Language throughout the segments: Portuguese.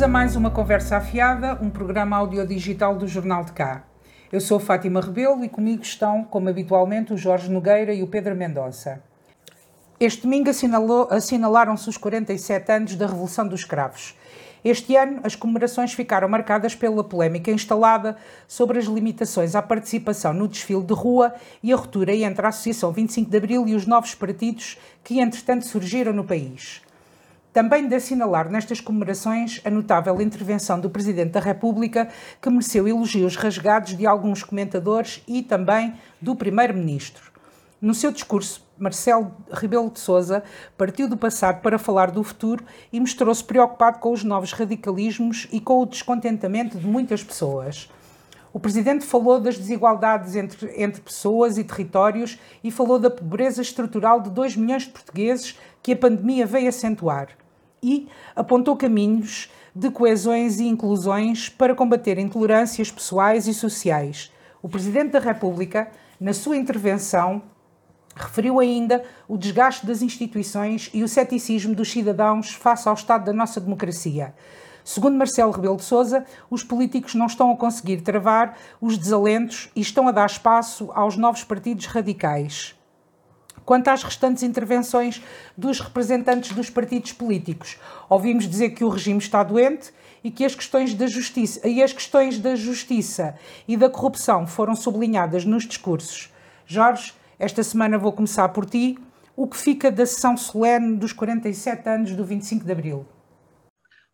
Bem-vindos a mais uma Conversa Afiada, um programa audiodigital do Jornal de Cá. Eu sou Fátima Rebelo e comigo estão, como habitualmente, o Jorge Nogueira e o Pedro Mendonça. Este domingo assinalaram-se os 47 anos da Revolução dos Escravos. Este ano, as comemorações ficaram marcadas pela polémica instalada sobre as limitações à participação no desfile de rua e a ruptura entre a Associação 25 de Abril e os novos partidos que, entretanto, surgiram no país. Também de assinalar nestas comemorações a notável intervenção do Presidente da República, que mereceu elogios rasgados de alguns comentadores e também do Primeiro-Ministro. No seu discurso, Marcelo Rebelo de Sousa partiu do passado para falar do futuro e mostrou-se preocupado com os novos radicalismos e com o descontentamento de muitas pessoas. O presidente falou das desigualdades entre, entre pessoas e territórios e falou da pobreza estrutural de 2 milhões de portugueses que a pandemia veio acentuar e apontou caminhos de coesões e inclusões para combater intolerâncias pessoais e sociais. O Presidente da República, na sua intervenção, referiu ainda o desgaste das instituições e o ceticismo dos cidadãos face ao estado da nossa democracia. Segundo Marcelo Rebelo de Sousa, os políticos não estão a conseguir travar os desalentos e estão a dar espaço aos novos partidos radicais. Quanto às restantes intervenções dos representantes dos partidos políticos, ouvimos dizer que o regime está doente e que as questões da justiça e as questões da justiça e da corrupção foram sublinhadas nos discursos. Jorge, esta semana vou começar por ti. O que fica da sessão solene dos 47 anos do 25 de Abril?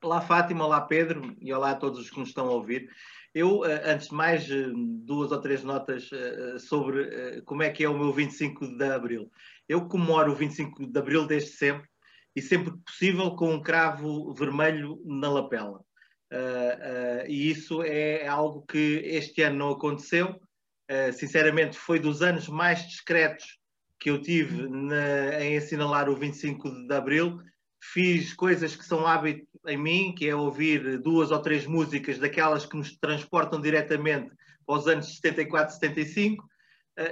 Olá Fátima, olá Pedro e olá a todos os que nos estão a ouvir. Eu, eh, antes de mais, eh, duas ou três notas eh, sobre como é que é o meu 25 de Abril. Eu comemoro o 25 de Abril desde sempre e sempre que possível com um cravo vermelho na lapela. e isso é algo que este ano não aconteceu. sinceramente, foi dos anos mais discretos que eu tive na, em assinalar o 25 de Abril fiz coisas que são hábito em mim, que é ouvir duas ou três músicas daquelas que nos transportam diretamente aos anos 74, 75, uh,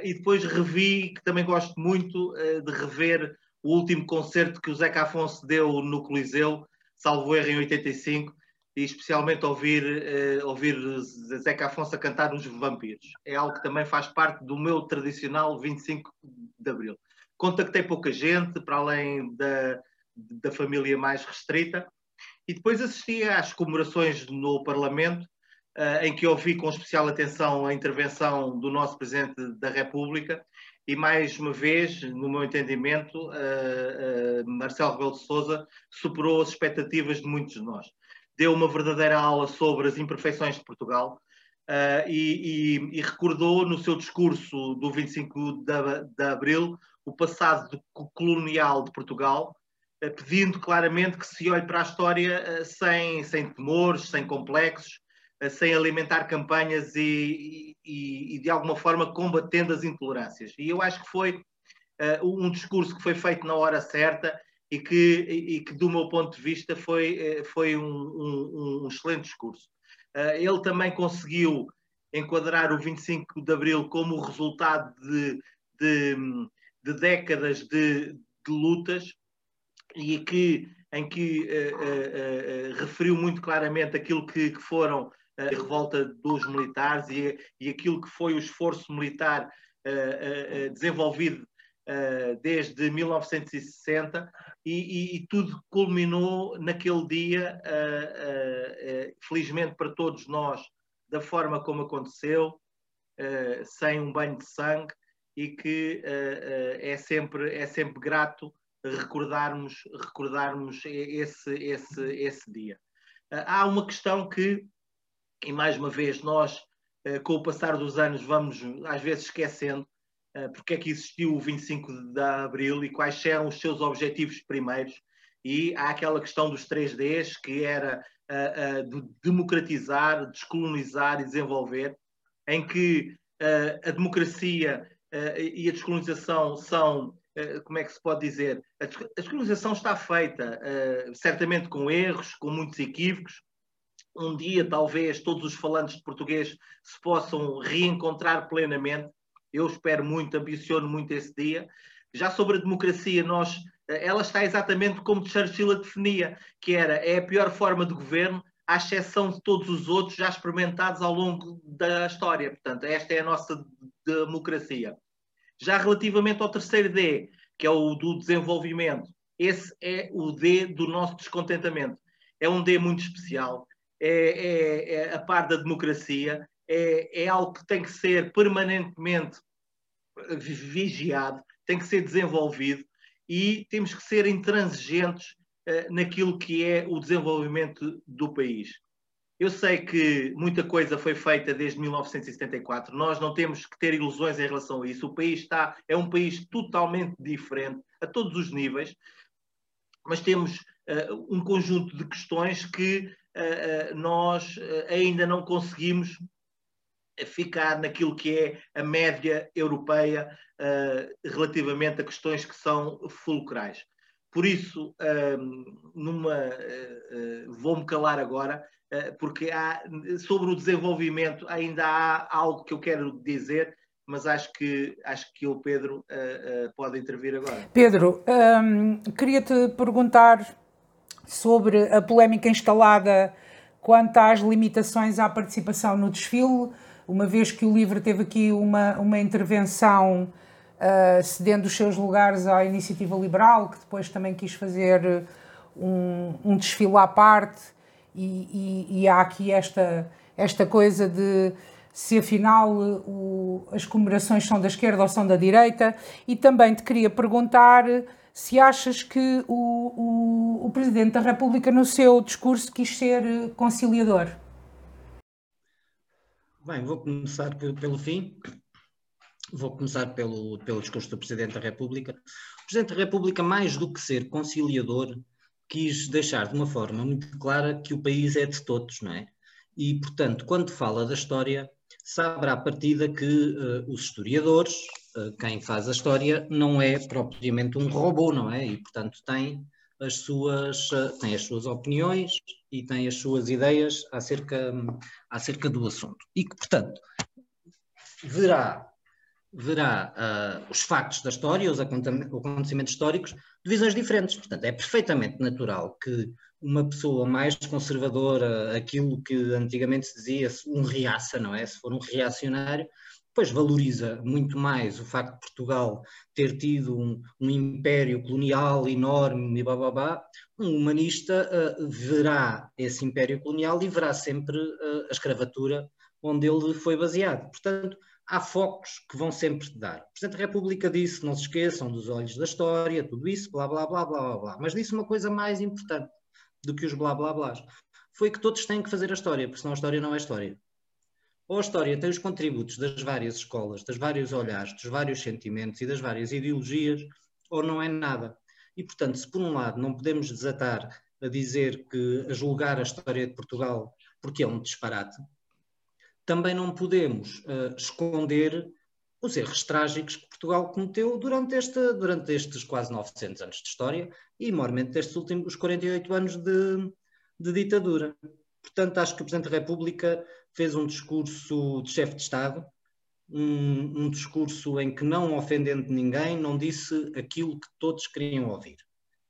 e depois revi, que também gosto muito uh, de rever o último concerto que o Zeca Afonso deu no Coliseu, salvo erro em 85, e especialmente ouvir, uh, ouvir Zeca Afonso a cantar Os Vampiros. É algo que também faz parte do meu tradicional 25 de Abril. Contactei pouca gente, para além da da família mais restrita. E depois assisti às comemorações no Parlamento, uh, em que ouvi com especial atenção a intervenção do nosso Presidente da República e, mais uma vez, no meu entendimento, uh, uh, Marcelo Rebelo de Sousa superou as expectativas de muitos de nós. Deu uma verdadeira aula sobre as imperfeições de Portugal, Uh, e, e, e, recordou no seu discurso do 25 de, de abril o passado colonial de Portugal eh, pedindo claramente que se olhe para a história eh, sem, sem temores, sem complexos, eh, sem alimentar campanhas e, e, e, de alguma forma combatendo as intolerâncias. E eu acho que foi um discurso que foi feito na hora certa e que, e que do meu ponto de vista, foi, foi um, um, um excelente discurso. ele também conseguiu enquadrar o 25 de Abril como o resultado de, de, de décadas de, de lutas e que, em que uh, uh, uh, referiu muito claramente aquilo que, que foram a revolta dos militares e, e aquilo que foi o esforço militar desenvolvido desde 1960 e, e, e, tudo culminou naquele dia, felizmente para todos nós, da forma como aconteceu, sem um banho de sangue e que é, sempre, é sempre grato recordarmos, recordarmos esse, esse, esse dia. Ah, há uma questão que, e mais uma vez, nós, ah, com o passar dos anos, vamos às vezes esquecendo ah, porque é que existiu o 25 de Abril e quais eram os seus objetivos primeiros. E há aquela questão dos 3Ds, que era de democratizar, descolonizar e desenvolver, em que a democracia e a descolonização são como é que se pode dizer? A descolonização está feita, uh, certamente com erros, com muitos equívocos. Um dia, talvez, todos os falantes de português se possam reencontrar plenamente. Eu espero muito, ambiciono muito esse dia. Já sobre a democracia, nós, eh, ela está exatamente como Churchill a definia, que era é a pior forma de governo, à exceção de todos os outros já experimentados ao longo da história. Portanto, esta é a nossa democracia. Já relativamente ao terceiro D, que é o do desenvolvimento, esse é o D do nosso descontentamento. É um D muito especial, é, é, é a par da democracia, é, é algo que tem que ser permanentemente vigiado, tem que ser desenvolvido e temos que ser intransigentes uh, naquilo que é o desenvolvimento do país. Eu sei que muita coisa foi feita desde 1974. Nós não temos que ter ilusões em relação a isso. O país está é um país totalmente diferente a todos os níveis, mas temos uh, um conjunto de questões que uh, nós ainda não conseguimos ficar naquilo que é a média europeia uh, relativamente a questões que são fulcrais. Por isso, uh, numa, uh, vou-me calar agora, porque há, sobre o desenvolvimento ainda há algo que eu quero dizer, mas acho que, acho que o Pedro pode intervir agora. Pedro, um, queria-te perguntar sobre a polémica instalada quanto às limitações à participação no desfile uma vez que o livro teve aqui uma, uma intervenção uh, cedendo os seus lugares à iniciativa liberal, que depois também quis fazer um, um desfile à parte, e, e, e, há aqui esta, esta coisa de se afinal o, as comemorações são da esquerda ou são da direita, e também te queria perguntar se achas que o, o, o Presidente da República, no seu discurso, quis ser conciliador. Bem, vou começar pelo fim. Vou começar pelo, pelo discurso do Presidente da República. O Presidente da República, mais do que ser conciliador, quis deixar de uma forma muito clara que o país é de todos, não é? E, portanto, quando fala da história, sabe à partida que uh, os historiadores, uh, quem faz a história, não é propriamente um robô, não é? E, portanto, tem as suas, uh, tem as suas opiniões, e tem as suas ideias acerca, acerca do assunto. E que, portanto, verá, verá os factos da história, os acontecimentos históricos, de visões diferentes. Portanto, é perfeitamente natural que uma pessoa mais conservadora, aquilo que antigamente se dizia um reaça, não é? Se for um reacionário, pois valoriza muito mais o facto de Portugal ter tido um, um império colonial enorme e babá, um humanista uh, verá esse império colonial e verá sempre uh, a escravatura onde ele foi baseado. Portanto, há focos que vão sempre dar. O Presidente da República disse, não se esqueçam dos olhos da história, tudo isso, blá, blá, blá, blá, blá, blá. Mas disse uma coisa mais importante do que os blá, blá, blá. Foi que todos têm que fazer a história, porque senão a história não é história ou a história tem os contributos das várias escolas, das vários olhares, dos vários sentimentos e das várias ideologias, ou não é nada. E, portanto, se por um lado não podemos desatar a dizer que, a julgar a história de Portugal porque é um disparate, também não podemos uh, esconder os erros trágicos que Portugal cometeu durante, este, durante estes quase 900 anos de história e, maiormente, estes últimos 48 anos de, de ditadura. Portanto, acho que o Presidente da República fez um discurso de chefe de Estado, um, um, discurso em que, não ofendendo ninguém, não disse aquilo que todos queriam ouvir.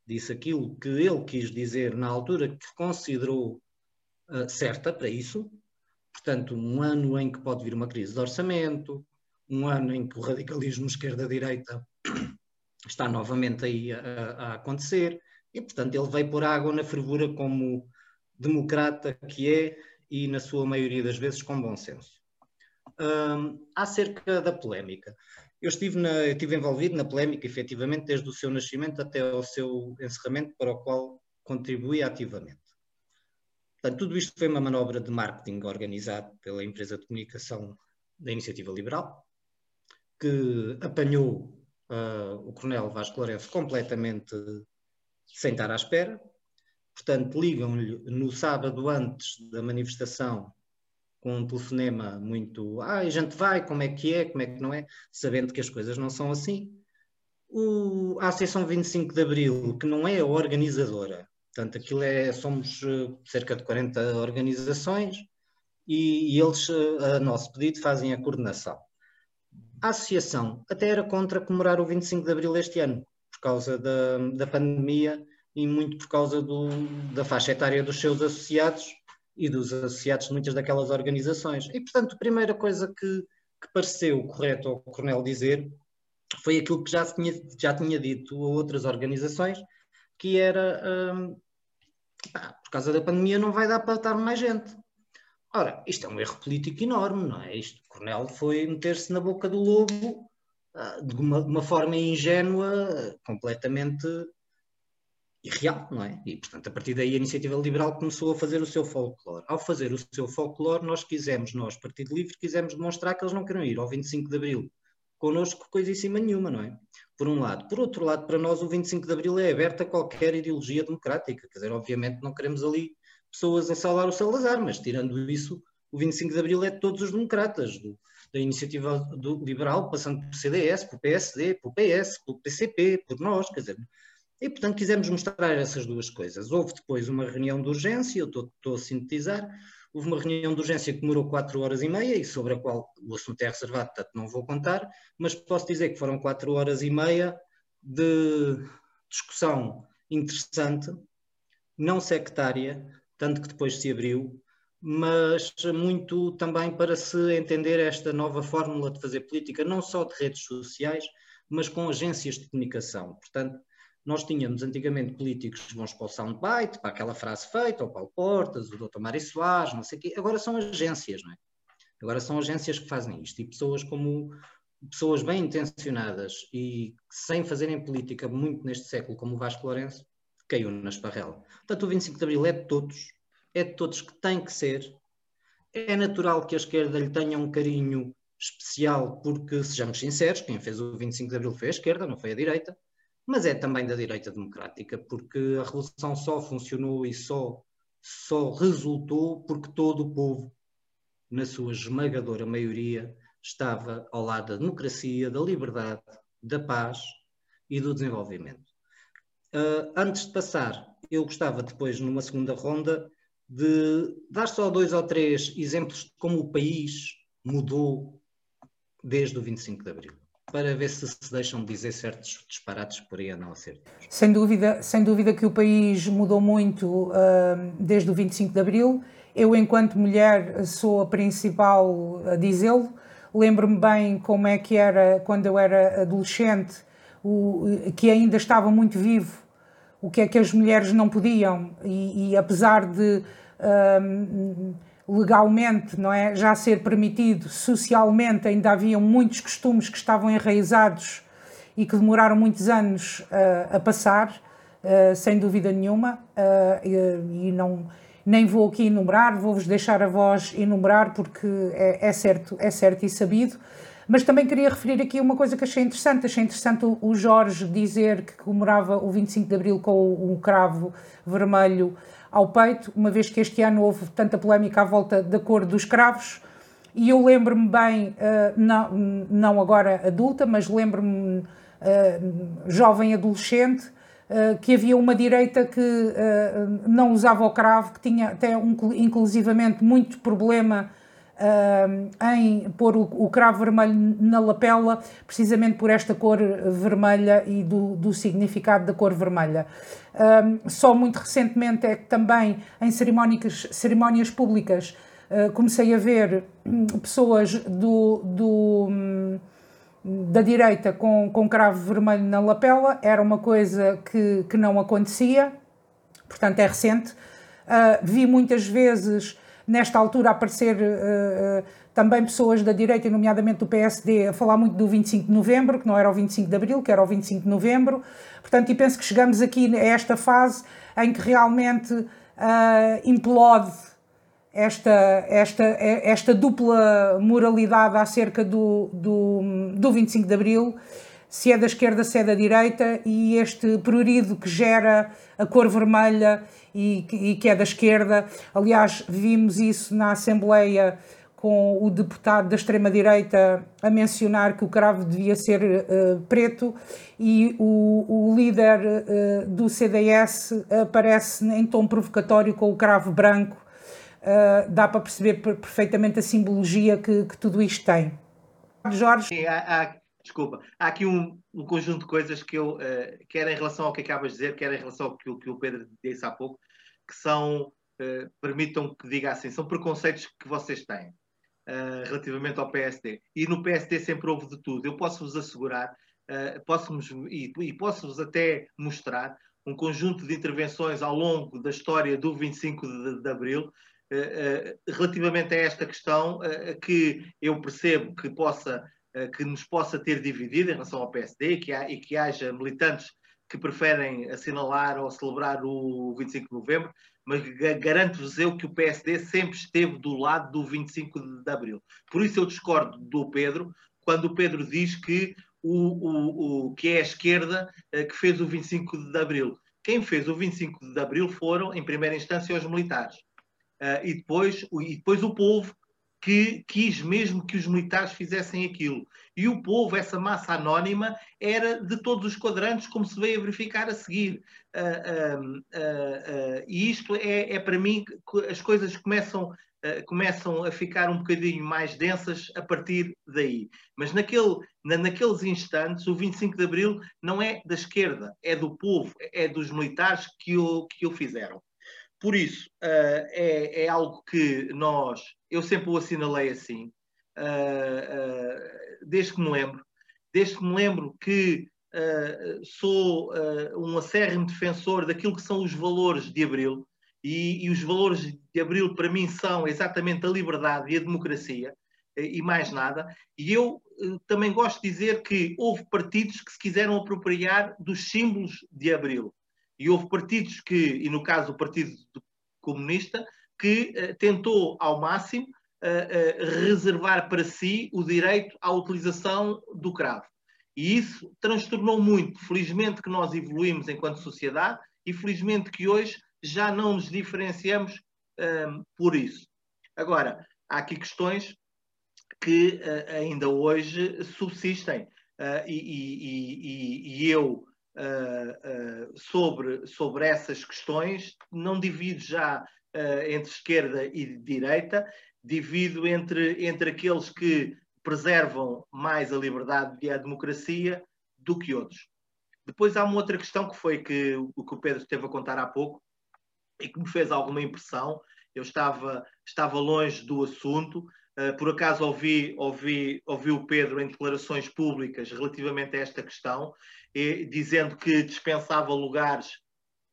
Disse aquilo que ele quis dizer na altura que considerou uh, certa para isso. Portanto, um ano em que pode vir uma crise de orçamento, um ano em que o radicalismo esquerda-direita está novamente aí a, a acontecer, e, portanto, ele veio pôr água na fervura como democrata que é e, na sua maioria das vezes, com bom senso. Um, acerca da polémica. Eu estive, na, eu estive envolvido na polémica, efetivamente, desde o seu nascimento até ao seu encerramento, para o qual contribuí ativamente. Portanto, tudo isto foi uma manobra de marketing organizado pela empresa de comunicação da Iniciativa Liberal, que apanhou uh, o Coronel Vasco Lourenço completamente sem estar à espera, Portanto, ligam-lhe no sábado antes da manifestação com um telefonema muito ah, a gente vai, como é que é, como é que não é, sabendo que as coisas não são assim. O, a Associação 25 de Abril, que não é a organizadora, portanto, aquilo é, somos uh, cerca de 40 organizações e, e eles, uh, a nosso pedido, fazem a coordenação. A associação até era contra comemorar o 25 de Abril este ano, por causa da, da pandemia e muito por causa do, da faixa etária dos seus associados, e dos associados de muitas daquelas organizações. E, portanto, a primeira coisa que, que pareceu correto ao Coronel dizer foi aquilo que já tinha, já tinha dito a outras organizações, que era hum, pá, por causa da pandemia não vai dar para estar mais gente. Ora, isto é um erro político enorme, não é? Isto, Cornel foi meter-se na boca do lobo uh, de, uma, de uma, forma ingênua, completamente irreal, não é? E, portanto, a partir daí a iniciativa liberal começou a fazer o seu folclore. Ao fazer o seu folclore, nós quisemos, nós, Partido Livre, quisemos demonstrar que eles não queriam ir ao 25 de Abril connosco coisa em cima nenhuma, não é? Por um lado. Por outro lado, para nós o 25 de Abril é aberto a qualquer ideologia democrática. Quer dizer, obviamente não queremos ali pessoas a saudar o Salazar, mas tirando isso, o 25 de Abril é de todos os democratas, do, da iniciativa do liberal, passando por CDS, por PSD, por PS, por PCP, por nós, quer dizer. E, portanto, quisemos mostrar essas duas coisas. Houve depois uma reunião de urgência, eu estou, estou a sintetizar, houve uma reunião de urgência que demorou quatro horas e meia e sobre a qual o assunto é reservado, portanto não vou contar, mas posso dizer que foram quatro horas e meia de discussão interessante, não sectária, tanto que depois se abriu, mas muito também para se entender esta nova fórmula de fazer política, não só de redes sociais, mas com agências de comunicação. Portanto, nós tínhamos antigamente políticos vão para o soundbite, para aquela frase feita, o Paulo Portas, o Dr. Mário Soares, não sei o quê. Agora são agências, não é? Agora são agências que fazem isto. E pessoas como pessoas bem intencionadas e sem fazerem política muito neste século, como o Vasco Lourenço, caiu na esparrela. Portanto, o 25 de Abril é de todos, é de todos que tem que ser. É natural que a esquerda lhe tenha um carinho especial, porque, sejamos sinceros, quem fez o 25 de Abril foi a esquerda, não foi a direita mas é também da direita democrática, porque a revolução só funcionou e só, só resultou porque todo o povo, na sua esmagadora maioria, estava ao lado da democracia, da liberdade, da paz e do desenvolvimento. Uh, antes de passar, eu gostava depois, numa segunda ronda, de dar só dois ou três exemplos de como o país mudou desde o 25 de Abril para ver se se deixam dizer certos disparates por aí a não ser. Sem dúvida, sem dúvida que o país mudou muito uh, desde o 25 de Abril. Eu, enquanto mulher, sou a principal a dizê-lo. Lembro-me bem como é que era quando eu era adolescente, o, que ainda estava muito vivo, o que é que as mulheres não podiam, e, e apesar de. Uh, legalmente, não é, já ser permitido, socialmente ainda haviam muitos costumes que estavam enraizados e que demoraram muitos anos uh, a passar, uh, sem dúvida nenhuma, uh, e, não nem vou aqui enumerar, vou-vos deixar a voz enumerar porque é, é, certo, é certo e sabido. Mas também queria referir aqui uma coisa que achei interessante. Achei interessante o, Jorge dizer que comemorava o 25 de Abril com o cravo vermelho ao peito, uma vez que este ano houve tanta polémica à volta da cor dos cravos. E eu lembro-me bem, uh, não, não agora adulta, mas lembro-me uh, jovem adolescente, uh, que havia uma direita que não usava o cravo, que tinha até um, inclusivamente muito problema em pôr o, o, cravo vermelho na lapela, precisamente por esta cor vermelha e do, do significado da cor vermelha. Só muito recentemente é que também em cerimónias, públicas uh, comecei a ver um, pessoas do, do um, da direita com, com cravo vermelho na lapela, era uma coisa que, que não acontecia, portanto é recente. Uh, vi muitas vezes nesta altura aparecer uh, também pessoas da direita, nomeadamente do PSD, a falar muito do 25 de novembro, que não era o 25 de abril, que era o 25 de novembro. Portanto, e penso que chegamos aqui a esta fase em que realmente uh, implode esta, esta, esta dupla moralidade acerca do, do, do 25 de abril se é da esquerda, se é da direita, e este prurido que gera a cor vermelha e, e que é da esquerda. Aliás, vimos isso na Assembleia com o deputado da extrema-direita a mencionar que o cravo devia ser uh, preto e o, o líder uh, do CDS aparece em tom provocatório com o cravo branco. Uh, dá para perceber perfeitamente a simbologia que, que tudo isto tem. Jorge? Sim, há, há, desculpa, há aqui um, um, conjunto de coisas que eu, uh, quer em relação ao que acabas de dizer, quer em relação ao que, que o Pedro disse há pouco, que são uh, permitam que diga assim, são preconceitos que vocês têm uh, relativamente ao PSD. E no PSD sempre houve de tudo. Eu posso-vos assegurar, uh, posso e, e posso-vos até mostrar um conjunto de intervenções ao longo da história do 25 de, de Abril, relativamente a esta questão, que eu percebo que possa que nos possa ter dividido em relação ao PSD que há, e que haja militantes que preferem assinalar ou celebrar o 25 de novembro, mas garanto-vos eu que o PSD sempre esteve do lado do 25 de abril. Por isso eu discordo do Pedro, quando o Pedro diz que, o, o, o que é a esquerda eh, que fez o 25 de abril. Quem fez o 25 de abril foram, em primeira instância, os militares. Uh, e, depois, e depois o povo, que quis mesmo que os militares fizessem aquilo. E o povo, essa massa anónima, era de todos os quadrantes, como se veio a verificar a seguir. Uh, uh, uh, e isto é, é, para mim, as coisas começam, começam a ficar um bocadinho mais densas a partir daí. Mas naquele, na, naqueles instantes, o 25 de Abril não é da esquerda, é do povo, é dos militares que o, que o fizeram. Por isso, uh, é, é, algo que nós, eu sempre o assinalei assim, desde que me lembro, desde que me lembro que sou um acérrimo defensor daquilo que são os valores de Abril, e, e, os valores de Abril para mim são exatamente a liberdade e a democracia, e mais nada, e eu também gosto de dizer que houve partidos que se quiseram apropriar dos símbolos de Abril. E houve partidos que, e no caso o Partido Comunista, que uh, tentou ao máximo reservar para si o direito à utilização do cravo. E isso transtornou muito. Felizmente que nós evoluímos enquanto sociedade e felizmente que hoje já não nos diferenciamos por isso. Agora, há aqui questões que ainda hoje subsistem. E, e, e, e, eu uh, uh, sobre, sobre essas questões, não divido já uh, entre esquerda e direita, divido entre, entre aqueles que preservam mais a liberdade e a democracia do que outros. Depois há uma outra questão que foi que, o que o Pedro esteve a contar há pouco e que me fez alguma impressão. Eu estava, estava longe do assunto, Uh, por acaso ouvi, ouvi, ouvi o Pedro em declarações públicas relativamente a esta questão e, dizendo que dispensava lugares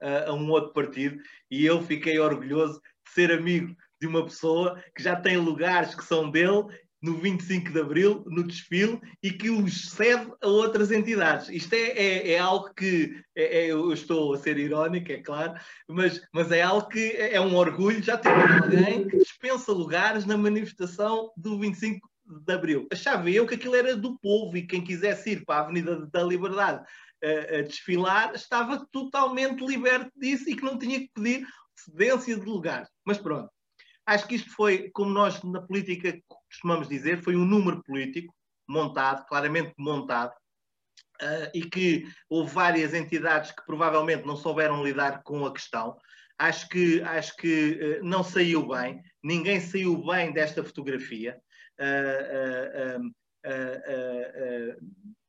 uh, a um outro partido, e eu fiquei orgulhoso de ser amigo de uma pessoa que já tem lugares que são dele no 25 de Abril, no desfile, e que os cede a outras entidades. Isto é, é, é algo que é, é, eu estou a ser irónico, é claro, mas, mas é algo que é, é um orgulho já ter alguém que dispensa lugares na manifestação do 25 de Abril. Achava eu que aquilo era do povo e quem quisesse ir para a Avenida da Liberdade a, a desfilar estava totalmente liberto disso e que não tinha que pedir cedência de lugar. Mas pronto. Acho que isto foi, como nós na política costumamos dizer, foi um número político montado, claramente montado, uh, e que houve várias entidades que provavelmente não souberam lidar com a questão. Acho que, acho que uh, não saiu bem, ninguém saiu bem desta fotografia. Uh,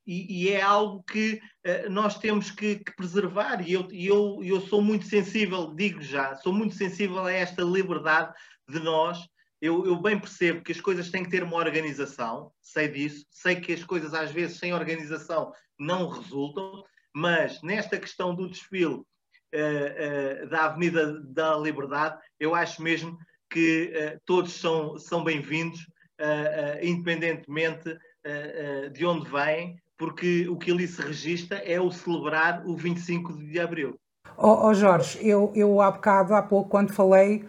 e, e, é algo que uh, nós temos que, que, preservar, e eu, eu, eu sou muito sensível, digo já, sou muito sensível a esta liberdade de nós. Eu, eu, bem percebo que as coisas têm que ter uma organização, sei disso, sei que as coisas às vezes sem organização não resultam, mas nesta questão do desfile uh, uh, da Avenida da Liberdade, eu acho mesmo que todos são, são bem-vindos, independentemente de onde vêm, porque o que ali se registra é o celebrar o 25 de abril. Oh, oh Jorge, eu, eu há bocado, há pouco, quando falei,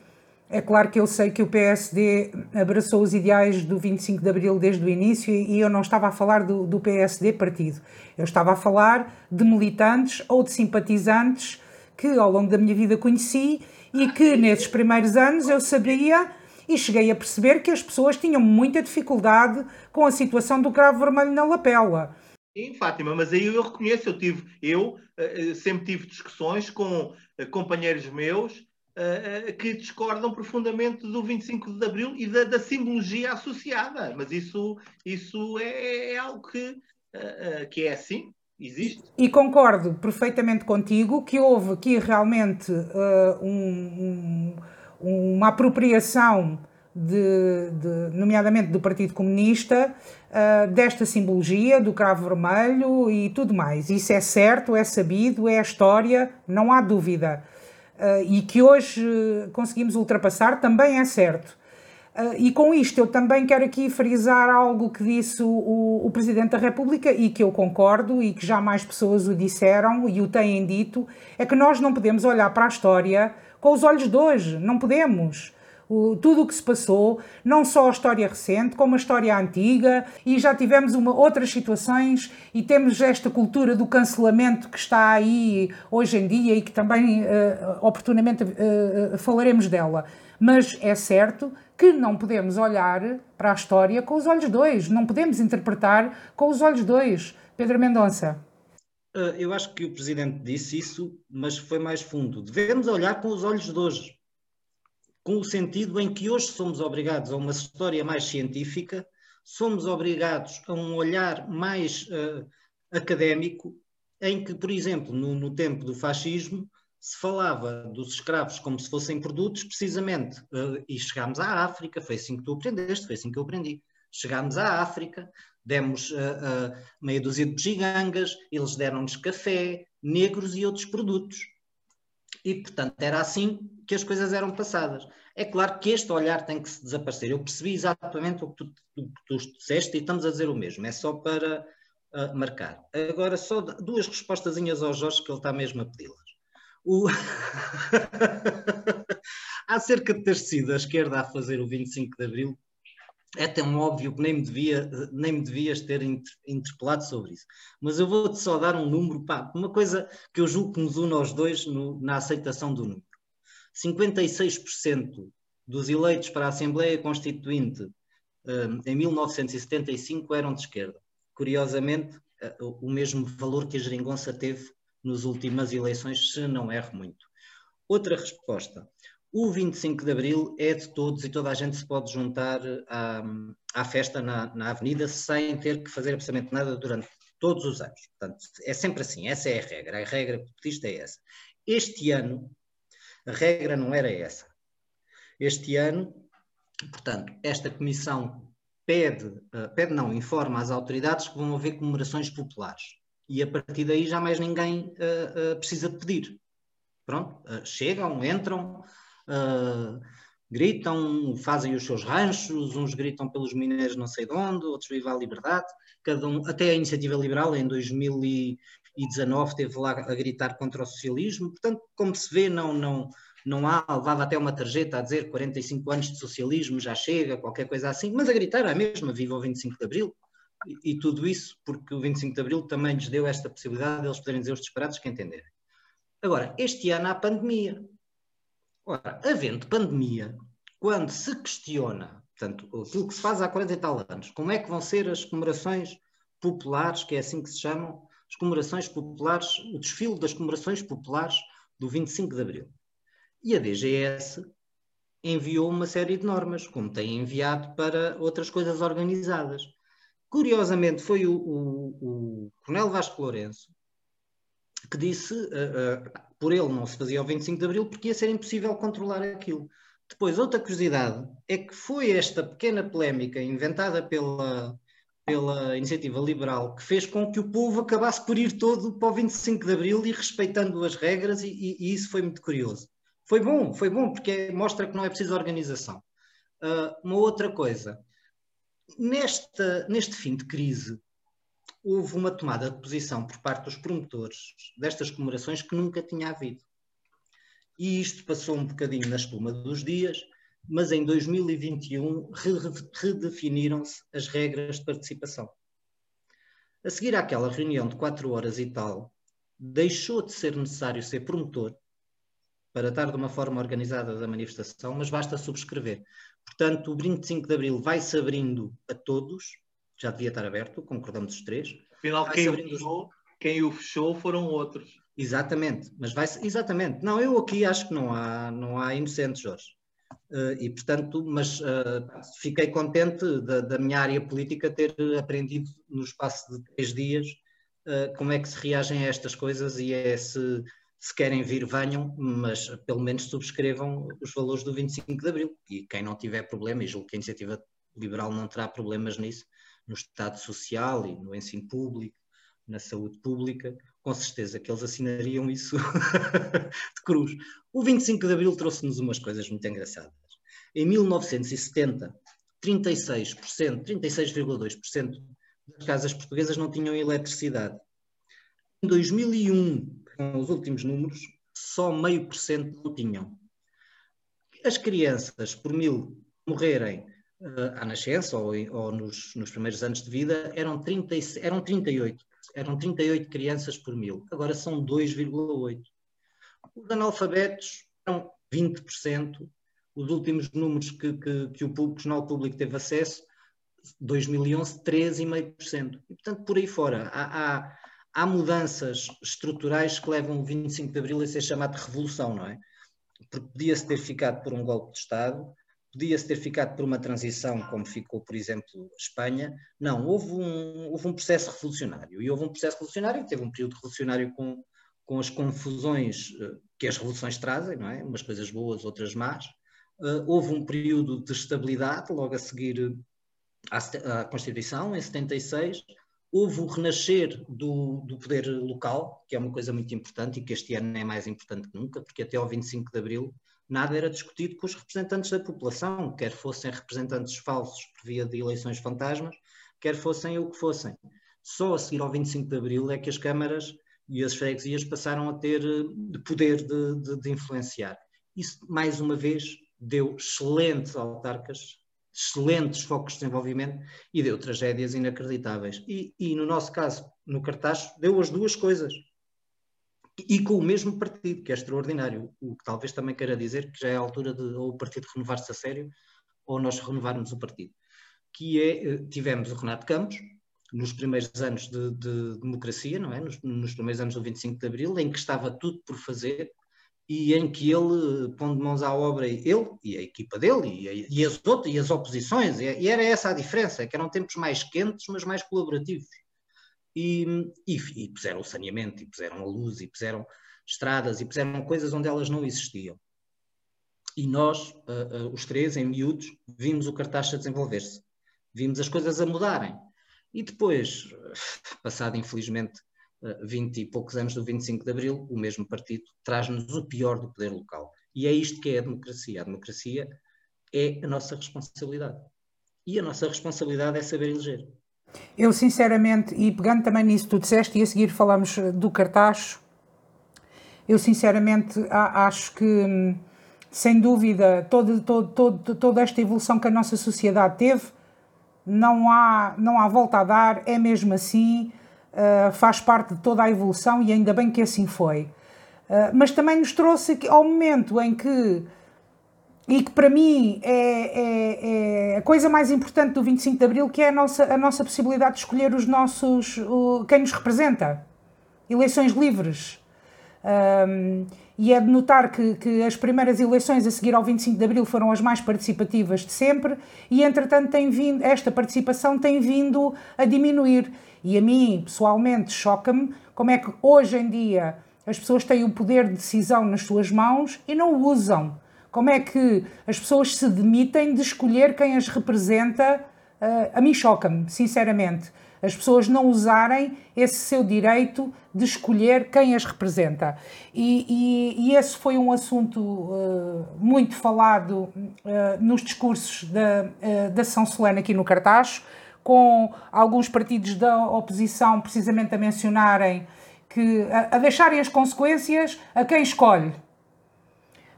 é claro que eu sei que o PSD abraçou os ideais do 25 de abril desde o início e eu não estava a falar do, do PSD partido. Eu estava a falar de militantes ou de simpatizantes que ao longo da minha vida conheci e que nesses primeiros anos eu sabia e cheguei a perceber que as pessoas tinham muita dificuldade com a situação do cravo vermelho na lapela. Sim, Fátima, mas aí eu reconheço, eu tive, eu uh, sempre tive discussões com uh, companheiros meus uh, que discordam profundamente do 25 de Abril e da, da simbologia associada, mas isso, isso é, é algo que, que é assim, existe. E concordo perfeitamente contigo que houve aqui realmente um, um uma apropriação, de, de, nomeadamente do Partido Comunista, uh, desta simbologia do cravo vermelho e tudo mais. Isso é certo, é sabido, é a história, não há dúvida. Uh, e que hoje conseguimos ultrapassar também é certo. Uh, e com isto eu também quero aqui frisar algo que disse o, o, Presidente da República e que eu concordo e que já mais pessoas o disseram e o têm dito, é que nós não podemos olhar para a história com os olhos de hoje, não podemos. O, tudo o que se passou, não só a história recente, como a história antiga, e já tivemos uma, outras situações e temos esta cultura do cancelamento que está aí hoje em dia e que também uh, oportunamente uh, falaremos dela. Mas é certo que não podemos olhar para a história com os olhos dois, não podemos interpretar com os olhos dois. Pedro Mendonça. Eu acho que o Presidente disse isso, mas foi mais fundo. Devemos olhar com os olhos de hoje, com o sentido em que hoje somos obrigados a uma história mais científica, somos obrigados a um olhar mais uh, académico, em que, por exemplo, no, no tempo do fascismo, se falava dos escravos como se fossem produtos, precisamente, uh, e chegámos à África, foi assim que tu aprendeste, foi assim que eu aprendi. Chegámos à África, demos uh, meia dúzia de bugigangas, eles deram-nos café, negros e outros produtos. E, portanto, era assim que as coisas eram passadas. É claro que este olhar tem que se desaparecer. Eu percebi exatamente o que tu, tu, tu disseste e estamos a dizer o mesmo. É só para uh, marcar. Agora, só duas respostazinhas ao Jorge que ele está mesmo a pedi-las. O... Acerca de ter sido a esquerda a fazer o 25 de Abril, é tão óbvio que nem me, devia, nem me devias ter interpelado sobre isso. Mas eu vou-te só dar um número, pá, uma coisa que eu julgo que nos une aos dois no, na aceitação do número. 56% dos eleitos para a Assembleia Constituinte um, em 1975 eram de esquerda. Curiosamente, eh, o mesmo valor que a geringonça teve nas últimas eleições, se não erro muito. Outra resposta. O 25 de Abril é de todos e toda a gente se pode juntar à, à festa na, na Avenida sem ter que fazer absolutamente nada durante todos os anos. Portanto, é sempre assim, essa é a regra. A regra petista é essa. Este ano, a regra não era essa. Este ano, portanto, esta comissão pede, uh, pede não, informa às autoridades que vão haver comemorações populares e a partir daí já mais ninguém uh, uh, precisa pedir. Pronto, chegam, entram, gritam, fazem os seus ranchos, uns gritam pelos mineiros não sei de onde, outros vivem a liberdade, cada um, até a Iniciativa Liberal em 2019 esteve lá a gritar contra o socialismo, portanto, como se vê, não, não, não há, levava até uma tarjeta a dizer 45 anos de socialismo, já chega, qualquer coisa assim, mas a gritar é a mesma, viva o 25 de Abril, e, tudo isso porque o 25 de Abril também lhes deu esta possibilidade de eles poderem dizer os disparados que entenderem. Agora, este ano há pandemia. Ora, havendo pandemia, quando se questiona, portanto, aquilo que se faz há 40 e tal anos, como é que vão ser as comemorações populares, que é assim que se chamam, as comemorações populares, o desfile das comemorações populares do 25 de Abril. E a DGS enviou uma série de normas, como tem enviado para outras coisas organizadas. Curiosamente, foi o, o, o Coronel Vasco Lourenço que disse, uh, uh, por ele não se fazia o 25 de Abril porque ia ser impossível controlar aquilo. Depois, outra curiosidade é que foi esta pequena polémica inventada pela, pela iniciativa liberal que fez com que o povo acabasse por ir todo para o 25 de Abril e respeitando as regras, e, e, isso foi muito curioso. Foi bom, foi bom, porque mostra que não é preciso organização. Uh, uma outra coisa, Nesta, neste fim de crise, houve uma tomada de posição por parte dos promotores destas comemorações que nunca tinha havido. E isto passou um bocadinho na espuma dos dias, mas em 2021 redefiniram-se as regras de participação. A seguir àquela reunião de quatro horas e tal, deixou de ser necessário ser promotor para estar de uma forma organizada da manifestação, mas basta subscrever. Portanto, o 25 de Abril vai-se abrindo a todos, já devia estar aberto, concordamos os três. Afinal, quem o, fechou, quem o fechou foram outros. Exatamente, mas vai exatamente. Não, eu aqui acho que não há, não há inocentes, Jorge. Uh, e portanto, mas uh, fiquei contente da, da, minha área política ter aprendido no espaço de três dias uh, como é que se reagem a estas coisas e é se se querem vir, venham, mas pelo menos subscrevam os valores do 25 de Abril. E quem não tiver problema, e julgo que a iniciativa liberal não terá problemas nisso, no Estado Social e no ensino público, na saúde pública, com certeza que eles assinariam isso de cruz. O 25 de Abril trouxe-nos umas coisas muito engraçadas. Em 1970, 36%, 36,2% das casas portuguesas não tinham eletricidade. Em 2001, com os últimos números, só meio por cento não tinham. As crianças, por mil morrerem uh, à nascença ou, ou nos, nos, primeiros anos de vida, eram, 30, eram 38. Eram 38 crianças por mil. Agora são 2,8. Os analfabetos eram 20%. Os últimos números que, que, que o, público, Jornal Público teve acesso, 2011, 13,5%. E, portanto, por aí fora, há, há há mudanças estruturais que levam o 25 de Abril a ser chamado de revolução, não é? Porque podia-se ter ficado por um golpe de Estado, podia-se ter ficado por uma transição, como ficou, por exemplo, Espanha. Não, houve um, houve um processo revolucionário. E houve um processo revolucionário, teve um período revolucionário com, com as confusões uh, que as revoluções trazem, não é? Umas coisas boas, outras más. Uh, houve um período de estabilidade, logo a seguir à, à Constituição, em 76 houve o renascer do, do, poder local, que é uma coisa muito importante e que este ano é mais importante que nunca, porque até ao 25 de abril nada era discutido com os representantes da população, quer fossem representantes falsos por via de eleições fantasmas, quer fossem o que fossem. Só a seguir ao 25 de abril é que as câmaras e as freguesias passaram a ter eh, poder de, de, de influenciar. Isso, mais uma vez, deu excelentes autarcas excelentes focos de desenvolvimento e deu tragédias inacreditáveis. E, e no nosso caso, no cartaz, deu as duas coisas. E, com o mesmo partido, que é extraordinário. O que talvez também queira dizer que já é a altura de ou o partido renovar-se a sério ou nós renovarmos o partido. Que é, eh, tivemos o Renato Campos, nos primeiros anos de, de democracia, não é? Nos, nos, primeiros anos do 25 de Abril, em que estava tudo por fazer, e em que ele, pondo mãos à obra, ele e a equipa dele, e, e as outras, e as oposições, e, era essa a diferença, que eram tempos mais quentes, mas mais colaborativos. E, e, e puseram o saneamento, e puseram a luz, e puseram estradas, e puseram coisas onde elas não existiam. E nós, uh, uh, os três, em miúdos, vimos o cartaz a desenvolver-se. Vimos as coisas a mudarem. E depois, passado infelizmente 20 e poucos anos do 25 de Abril, o mesmo partido traz-nos o pior do poder local. E é isto que é a democracia. A democracia é a nossa responsabilidade. E a nossa responsabilidade é saber eleger. Eu, sinceramente, e pegando também nisso que tu disseste, e a seguir falamos do cartaz, eu, sinceramente, acho que, sem dúvida, toda, toda, toda esta evolução que a nossa sociedade teve, não há, não há volta a dar, é mesmo assim uh, faz parte de toda a evolução e ainda bem que assim foi. Uh, mas também nos trouxe ao momento em que, e que para mim é, é, é, a coisa mais importante do 25 de Abril, que é a nossa, a nossa possibilidade de escolher os nossos, o, quem nos representa. Eleições livres. Um, e é de notar que, que, as primeiras eleições a seguir ao 25 de Abril foram as mais participativas de sempre e, entretanto, tem vindo, esta participação tem vindo a diminuir. E a mim, pessoalmente, choca-me como é que hoje em dia as pessoas têm o poder de decisão nas suas mãos e não o usam. Como é que as pessoas se demitem de escolher quem as representa? Uh, a mim choca-me, sinceramente. As pessoas não usarem esse seu direito de escolher quem as representa. E, e, e esse foi um assunto uh, muito falado uh, nos discursos da, da São Solene aqui no Cartaz com alguns partidos da oposição precisamente a mencionarem que a, a deixarem as consequências a quem escolhe.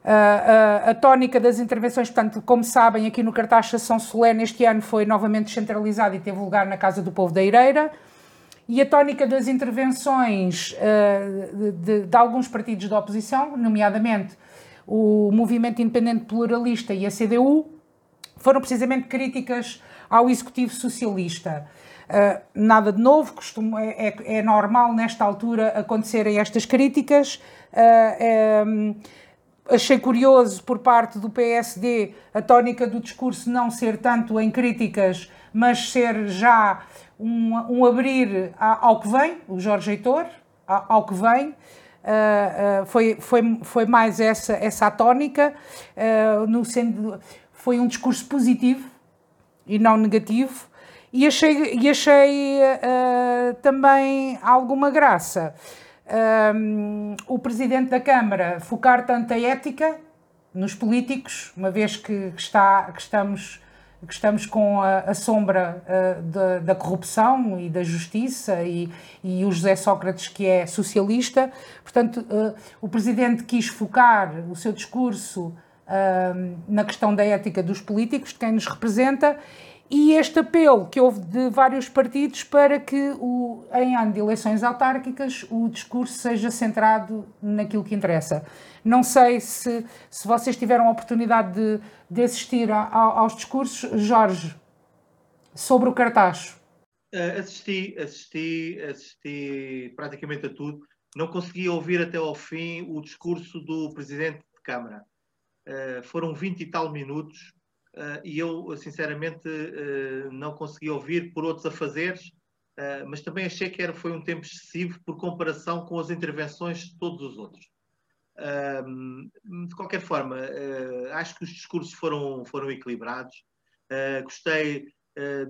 A, a, tónica das intervenções, portanto, como sabem, aqui no cartaz São Solene este ano foi novamente descentralizado e teve lugar na Casa do Povo da Eireira. E a tónica das intervenções uh, de, de, de, alguns partidos da oposição, nomeadamente o Movimento Independente Pluralista e a CDU, foram precisamente críticas ao Executivo Socialista. Uh, nada de novo, costumo, é, é, é, normal nesta altura acontecerem estas críticas. Uh, achei curioso por parte do PSD a tónica do discurso não ser tanto em críticas, mas ser já um, um abrir ao que vem, o Jorge Heitor, ao que vem. Uh, uh, foi, foi, foi mais essa, essa a tónica, uh, no sentido, foi um discurso positivo e não negativo, e achei, e achei também alguma graça o Presidente da Câmara focar tanta ética nos políticos, uma vez que, está, que estamos que estamos com a, a sombra uh, da, da, corrupção e da justiça e, e o José Sócrates que é socialista. Portanto, uh, o Presidente quis focar o seu discurso uh, na questão da ética dos políticos, de quem nos representa, e este apelo que houve de vários partidos para que, o, em ano de eleições autárquicas, o discurso seja centrado naquilo que interessa. Não sei se, se vocês tiveram a oportunidade de, de assistir a, a, aos discursos. Jorge, sobre o cartaz. Uh, assisti, assisti, assisti praticamente a tudo. Não consegui ouvir até ao fim o discurso do Presidente de Câmara. Uh, foram 20 e tal minutos uh, e eu, sinceramente, uh, não consegui ouvir por outros afazeres, uh, mas também achei que era, foi um tempo excessivo por comparação com as intervenções de todos os outros. de qualquer forma, acho que os discursos foram, foram equilibrados. gostei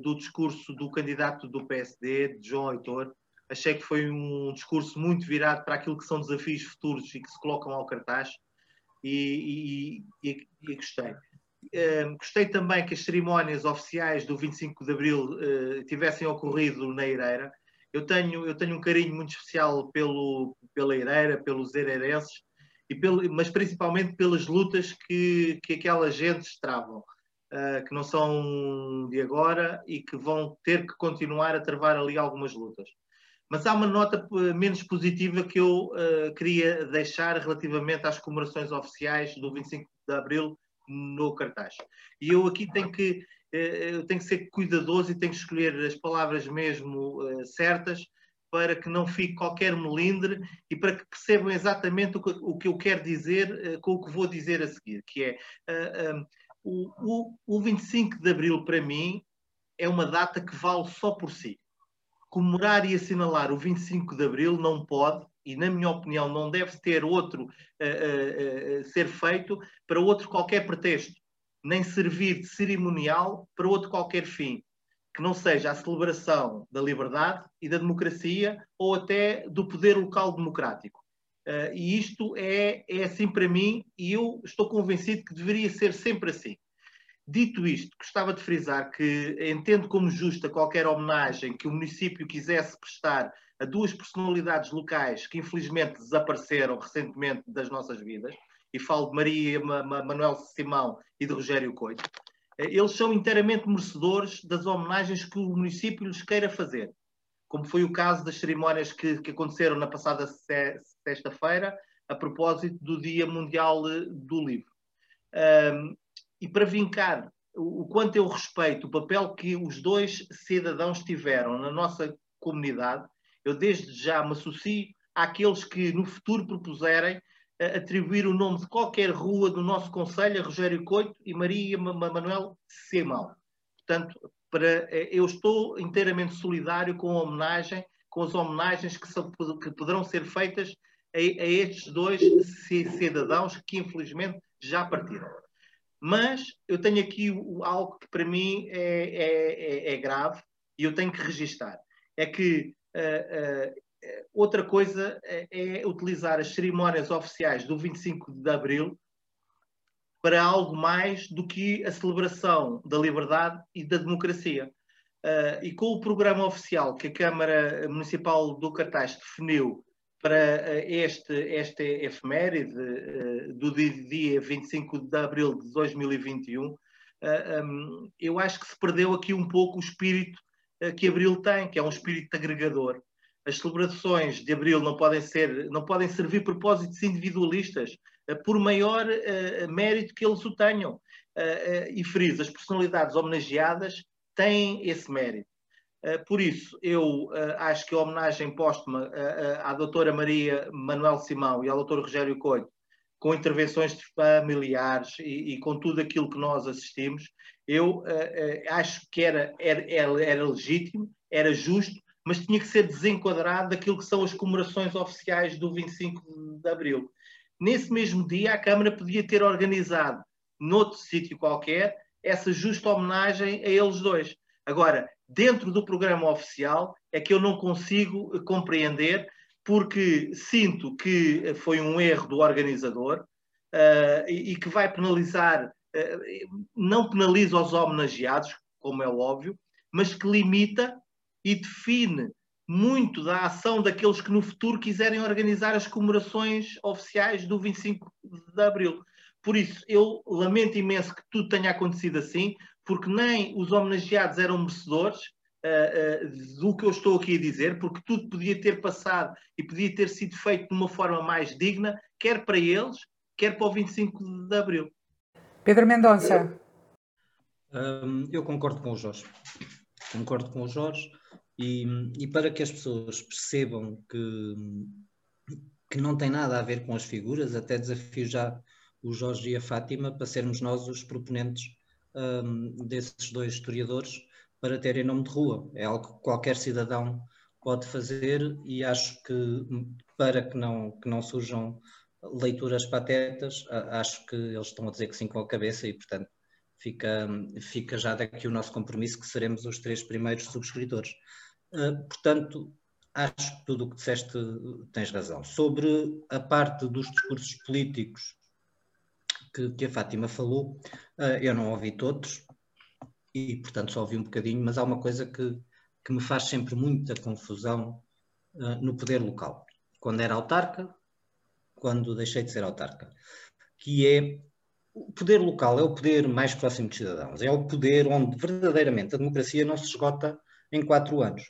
do discurso do candidato do PSD, de João Heitor. Achei que foi um discurso muito virado para aquilo que são desafios futuros e que se colocam ao cartaz. E, e, e, e gostei. Uh, gostei também que as cerimónias oficiais do 25 de Abril uh, tivessem ocorrido na Eireira. Eu tenho, eu tenho um carinho muito especial pelo, pela Eireira, pelos ereirenses, e pelo, mas principalmente pelas lutas que, que aquelas gentes travam, uh, que não são de agora e que vão ter que continuar a travar ali algumas lutas. Mas há uma nota eh, menos positiva que eu queria deixar relativamente às comemorações oficiais do 25 de Abril no cartaz. E eu aqui tenho que, eh, eu tenho que ser cuidadoso e tenho que escolher as palavras mesmo eh, certas para que não fique qualquer melindre e para que percebam exatamente o que, eu quero dizer eh, com o que vou dizer a seguir, que é o, o 25 de Abril para mim é uma data que vale só por si. Comemorar e assinalar o 25 de Abril não pode e na minha opinião não deve ter outro uh, uh, uh, ser feito para outro qualquer pretexto, nem servir de cerimonial para outro qualquer fim, que não seja a celebração da liberdade e da democracia ou até do poder local democrático. e isto é, é assim para mim e eu estou convencido que deveria ser sempre assim. Dito isto, gostava de frisar que entendo como justa qualquer homenagem que o município quisesse prestar a duas personalidades locais que infelizmente desapareceram recentemente das nossas vidas, e falo de Maria Manuel Simão e de Rogério Coito, eh, eles são inteiramente merecedores das homenagens que o município lhes queira fazer, como foi o caso das cerimónias que, que aconteceram na passada sexta-feira, a propósito do Dia Mundial eh, do Livro. Um, e para vincar o, o quanto eu respeito o papel que os dois cidadãos tiveram na nossa comunidade, eu desde já me associo àqueles que no futuro propuserem uh, atribuir o nome de qualquer rua do nosso Conselho a Rogério Coito e Maria Manuel Semão. Portanto, para, uh, eu estou inteiramente solidário com a homenagem, com as homenagens que, são, que poderão ser feitas a, a estes dois cidadãos que infelizmente já partiram. Mas eu tenho aqui algo que para mim é, é, é, é grave e eu tenho que registar. É que outra coisa é, é utilizar as cerimónias oficiais do 25 de Abril para algo mais do que a celebração da liberdade e da democracia. Uh, e com o programa oficial que a Câmara Municipal do Cartaz definiu para este, esta efeméride uh, do dia 25 de abril de 2021, uh, um, eu acho que se perdeu aqui um pouco o espírito eh, que Abril tem, que é um espírito agregador. As celebrações de Abril não podem ser, não podem servir propósitos individualistas, eh, por maior uh, mérito que eles o tenham. E friso, as personalidades homenageadas têm esse mérito. por isso, eu acho que a homenagem póstuma à doutora Maria Manuel Simão e ao doutor Rogério Coelho, com intervenções de familiares e, e com tudo aquilo que nós assistimos, eu uh, uh, acho que era, era, era, legítimo, era justo, mas tinha que ser desenquadrado daquilo que são as comemorações oficiais do 25 de Abril. Nesse mesmo dia, a Câmara podia ter organizado, noutro sítio qualquer, essa justa homenagem a eles dois. Agora, dentro do programa oficial, é que eu não consigo compreender, porque sinto que foi um erro do organizador uh, e, e, que vai penalizar, não penaliza os homenageados, como é óbvio, mas que limita e define muito da ação daqueles que no futuro quiserem organizar as comemorações oficiais do 25 de Abril. Por isso, eu lamento imenso que tudo tenha acontecido assim, porque nem os homenageados eram merecedores uh, uh, do que eu estou aqui a dizer, porque tudo podia ter passado e podia ter sido feito de uma forma mais digna, quer para eles, quer para o 25 de Abril. Pedro Mendonça. Um, eu concordo com o Jorge. Concordo com o Jorge. E, e para que as pessoas percebam que, que não tem nada a ver com as figuras, até desafio já o Jorge e a Fátima para sermos nós os proponentes um, desses dois historiadores para terem nome de rua. É algo que qualquer cidadão pode fazer e acho que para que não, que não surjam leituras patetas, acho que eles estão a dizer que sim com a cabeça e, portanto, fica, fica já daqui o nosso compromisso que seremos os três primeiros subscritores. Ah, portanto, acho que tudo o que disseste tens razão. Sobre a parte dos discursos políticos que, que a Fátima falou, uh, eu não ouvi todos e, portanto, só ouvi um bocadinho, mas há uma coisa que, que me faz sempre muita confusão uh, no poder local. Quando era autarca, quando deixei de ser autarca, que é o poder local é o poder mais próximo dos cidadãos, é o poder onde verdadeiramente a democracia não se esgota em quatro anos.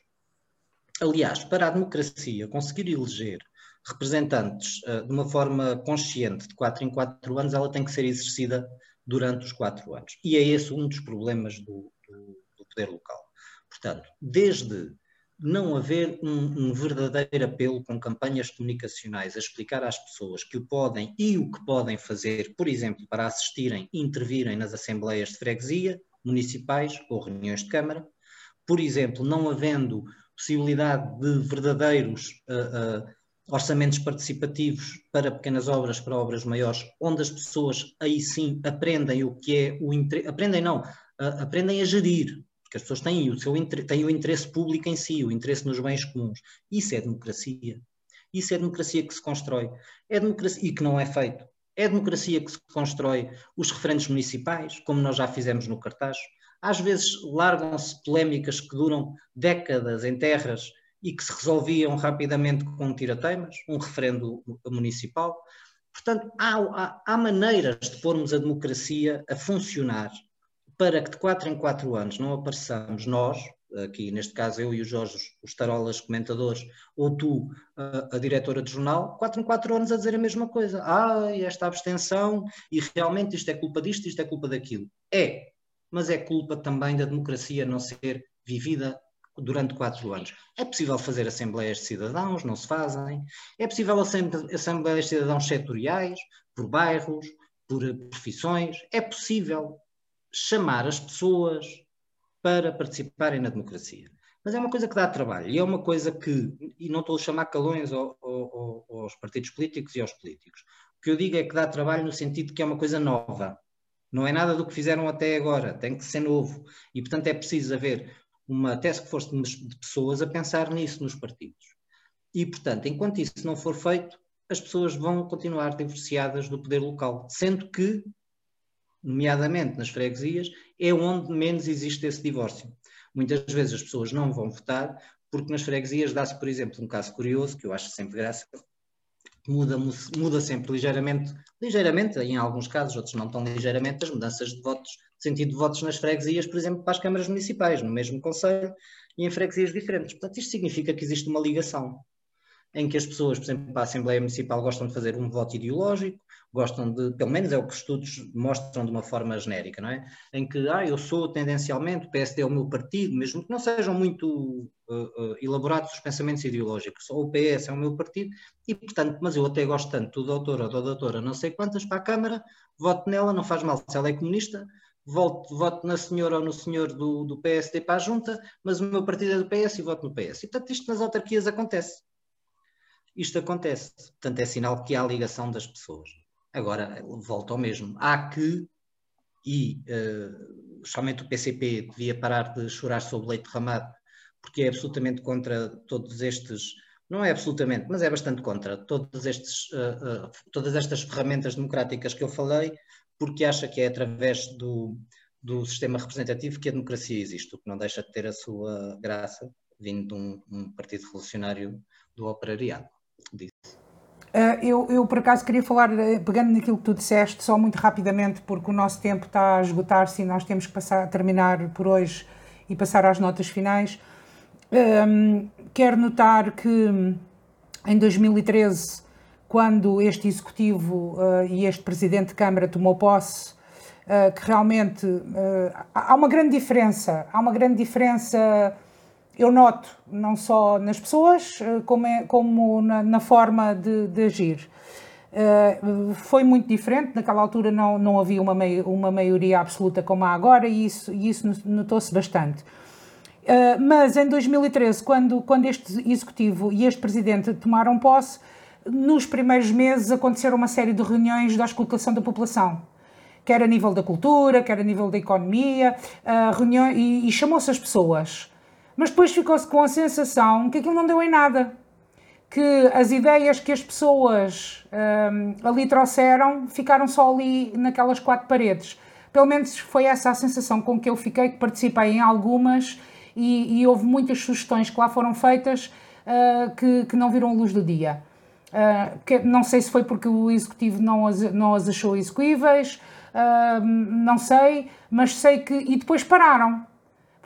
Aliás, para a democracia conseguir eleger representantes uh, de uma forma consciente de quatro em quatro anos, ela tem que ser exercida durante os quatro anos. E é esse um dos problemas do, do, do poder local. Portanto, desde não haver um, um, verdadeiro apelo com campanhas comunicacionais a explicar às pessoas que o podem e o que podem fazer, por exemplo, para assistirem e intervirem nas assembleias de freguesia, municipais ou reuniões de Câmara, por exemplo, não havendo possibilidade de verdadeiros uh, uh, orçamentos participativos para pequenas obras, para obras maiores, onde as pessoas aí sim aprendem o que é o aprendem não, uh, aprendem a gerir, porque as pessoas têm o, seu, têm o interesse público em si, o interesse nos bens comuns. Isso é democracia. Isso é democracia que se constrói. É democracia e que não é feito. É democracia que se constrói os referentes municipais, como nós já fizemos no cartaz, às vezes largam-se polémicas que duram décadas em terras e que se resolviam rapidamente com tirateimas, um referendo municipal. Portanto, há, há, há, maneiras de pormos a democracia a funcionar para que de quatro em quatro anos não apareçamos nós, aqui neste caso eu e o Jorge, os tarolas comentadores, ou tu, a, a diretora de jornal, quatro em quatro anos a dizer a mesma coisa. Ah, esta abstenção, e realmente isto é culpa disto, isto é culpa daquilo. É, mas é culpa também da democracia não ser vivida durante quatro anos. É possível fazer assembleias de cidadãos, não se fazem. É possível assembleias de cidadãos setoriais, por bairros, por profissões. É possível chamar as pessoas para participarem na democracia. Mas é uma coisa que dá trabalho e é uma coisa que, e não estou a chamar calões ao, ao, aos partidos políticos e aos políticos, o que eu digo é que dá trabalho no sentido que é uma coisa nova. Não é nada do que fizeram até agora, tem que ser novo. E, portanto, é preciso haver uma task force de pessoas a pensar nisso nos partidos. E, portanto, enquanto isso não for feito, as pessoas vão continuar divorciadas do poder local, sendo que, nomeadamente nas freguesias, é onde menos existe esse divórcio. Muitas vezes as pessoas não vão votar porque nas freguesias dá-se, por exemplo, um caso curioso, que eu acho sempre graça, muda, muda sempre ligeiramente, ligeiramente, em alguns casos, outros não tão ligeiramente, as mudanças de votos, sentido de votos nas freguesias, por exemplo, para as câmaras municipais, no mesmo conselho e em freguesias diferentes. Portanto, isto significa que existe uma ligação em que as pessoas, por exemplo, para a Assembleia Municipal gostam de fazer um voto ideológico, gostam de, pelo menos é o que os estudos mostram de uma forma genérica, não é? Em que, ah, eu sou tendencialmente, o PSD é o meu partido, mesmo que não sejam muito uh, uh, elaborados os pensamentos ideológicos, ou o PS é o meu partido, e portanto, mas eu até gosto tanto do doutor ou da doutora, não sei quantas, para a Câmara, voto nela, não faz mal se ela é comunista, voto, voto na senhora ou no senhor do, do PSD para a junta, mas o meu partido é do PS e voto no PS. E portanto isto nas autarquias acontece. Isto acontece. Portanto é sinal que há ligação das pessoas. Agora, volto ao mesmo. Há que, e uh, somente o PCP devia parar de chorar sobre leite derramado, porque é absolutamente contra todos estes não é absolutamente, mas é bastante contra todos estes, uh, uh, todas estas ferramentas democráticas que eu falei, porque acha que é através do, do sistema representativo que a democracia existe, o que não deixa de ter a sua graça, vindo de um, um partido revolucionário do operariado. Uh, eu, eu, por acaso, queria falar, pegando naquilo que tu disseste, só muito rapidamente, porque o nosso tempo está a esgotar-se e nós temos que passar, terminar por hoje e passar às notas finais. Um, quero notar que em 2013, quando este executivo uh, e este presidente de Câmara tomou posse, uh, que realmente uh, há uma grande diferença, há uma grande diferença, eu noto, não só nas pessoas, como, é, como na, na, forma de, de agir. foi muito diferente, naquela altura não, não havia uma, mei, uma maioria absoluta como há agora e isso, isso notou-se bastante. Uh, mas em 2013, quando, quando este executivo e este presidente tomaram posse, nos primeiros meses aconteceram uma série de reuniões da escutação da população, quer a nível da cultura, quer a nível da economia, uh, e, e chamou-se as pessoas. Mas depois ficou-se com a sensação que aquilo não deu em nada, que as ideias que as pessoas uh, ali trouxeram ficaram só ali naquelas quatro paredes. Pelo menos foi essa a sensação com que eu fiquei, que participei em algumas e, e houve muitas sugestões que lá foram feitas uh, que, que não viram a luz do dia. Uh, que, não sei se foi porque o executivo não as, não as achou execuíveis, uh, não sei, mas sei que. E depois pararam.